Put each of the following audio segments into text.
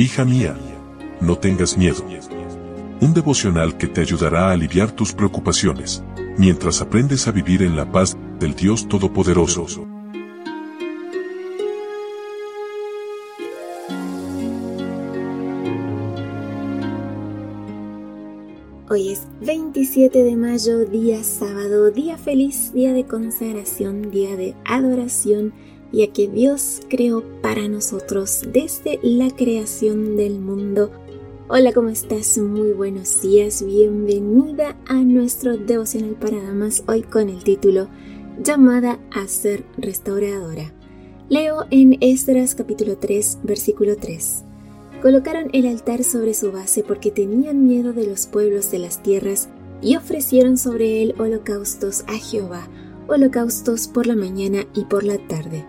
Hija mía, no tengas miedo. Un devocional que te ayudará a aliviar tus preocupaciones, mientras aprendes a vivir en la paz del Dios Todopoderoso. Hoy es 27 de mayo, día sábado, día feliz, día de consagración, día de adoración ya que Dios creó para nosotros desde la creación del mundo. Hola, ¿cómo estás? Muy buenos días, bienvenida a nuestro devocional para damas, hoy con el título Llamada a ser restauradora. Leo en Esdras capítulo 3, versículo 3. Colocaron el altar sobre su base porque tenían miedo de los pueblos de las tierras y ofrecieron sobre él holocaustos a Jehová, holocaustos por la mañana y por la tarde.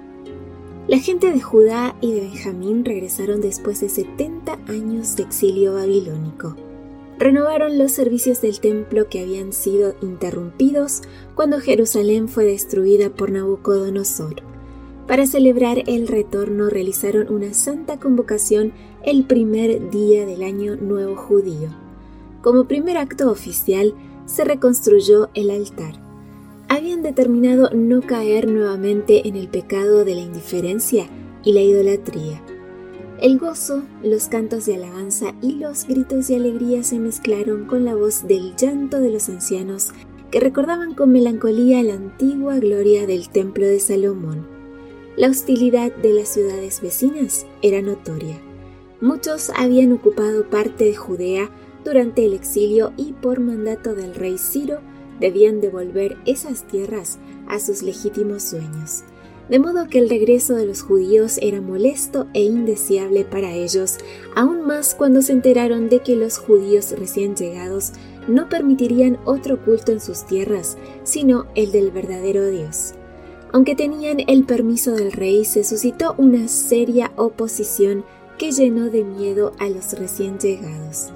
La gente de Judá y de Benjamín regresaron después de 70 años de exilio babilónico. Renovaron los servicios del templo que habían sido interrumpidos cuando Jerusalén fue destruida por Nabucodonosor. Para celebrar el retorno realizaron una santa convocación el primer día del año nuevo judío. Como primer acto oficial, se reconstruyó el altar habían determinado no caer nuevamente en el pecado de la indiferencia y la idolatría. El gozo, los cantos de alabanza y los gritos de alegría se mezclaron con la voz del llanto de los ancianos que recordaban con melancolía la antigua gloria del templo de Salomón. La hostilidad de las ciudades vecinas era notoria. Muchos habían ocupado parte de Judea durante el exilio y por mandato del rey Ciro debían devolver esas tierras a sus legítimos dueños. De modo que el regreso de los judíos era molesto e indeseable para ellos, aún más cuando se enteraron de que los judíos recién llegados no permitirían otro culto en sus tierras, sino el del verdadero Dios. Aunque tenían el permiso del rey, se suscitó una seria oposición que llenó de miedo a los recién llegados.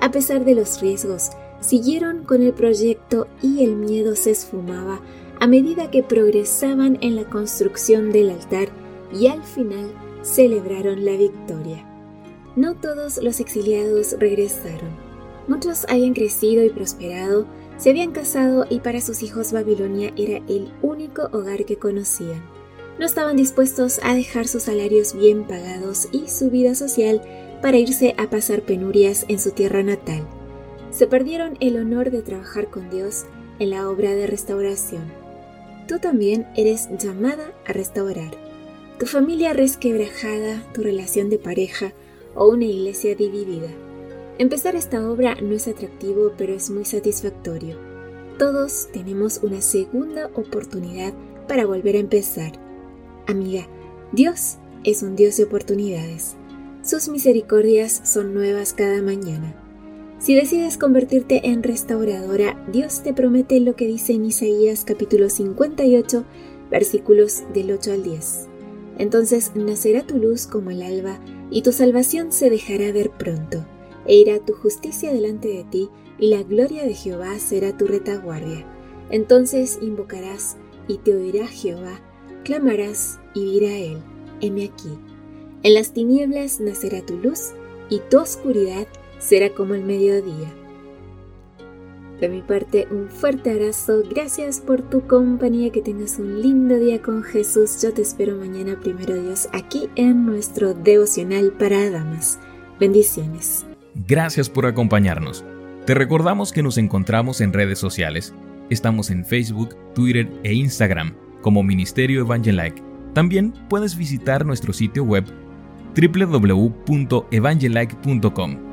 A pesar de los riesgos, siguieron con el proyecto y el miedo se esfumaba a medida que progresaban en la construcción del altar y al final celebraron la victoria. No todos los exiliados regresaron. Muchos habían crecido y prosperado, se habían casado y para sus hijos Babilonia era el único hogar que conocían. No estaban dispuestos a dejar sus salarios bien pagados y su vida social para irse a pasar penurias en su tierra natal se perdieron el honor de trabajar con Dios en la obra de restauración. Tú también eres llamada a restaurar. Tu familia resquebrajada, tu relación de pareja o una iglesia dividida. Empezar esta obra no es atractivo, pero es muy satisfactorio. Todos tenemos una segunda oportunidad para volver a empezar. Amiga, Dios es un Dios de oportunidades. Sus misericordias son nuevas cada mañana. Si decides convertirte en restauradora, Dios te promete lo que dice en Isaías capítulo 58, versículos del 8 al 10. Entonces nacerá tu luz como el alba, y tu salvación se dejará ver pronto, e irá tu justicia delante de ti, y la gloria de Jehová será tu retaguardia. Entonces invocarás, y te oirá Jehová, clamarás, y dirá él, heme aquí. En las tinieblas nacerá tu luz, y tu oscuridad será como el mediodía. De mi parte, un fuerte abrazo. Gracias por tu compañía. Que tengas un lindo día con Jesús. Yo te espero mañana, primero Dios, aquí en nuestro devocional para damas. Bendiciones. Gracias por acompañarnos. Te recordamos que nos encontramos en redes sociales. Estamos en Facebook, Twitter e Instagram como Ministerio Evangelike. También puedes visitar nuestro sitio web www.evangelike.com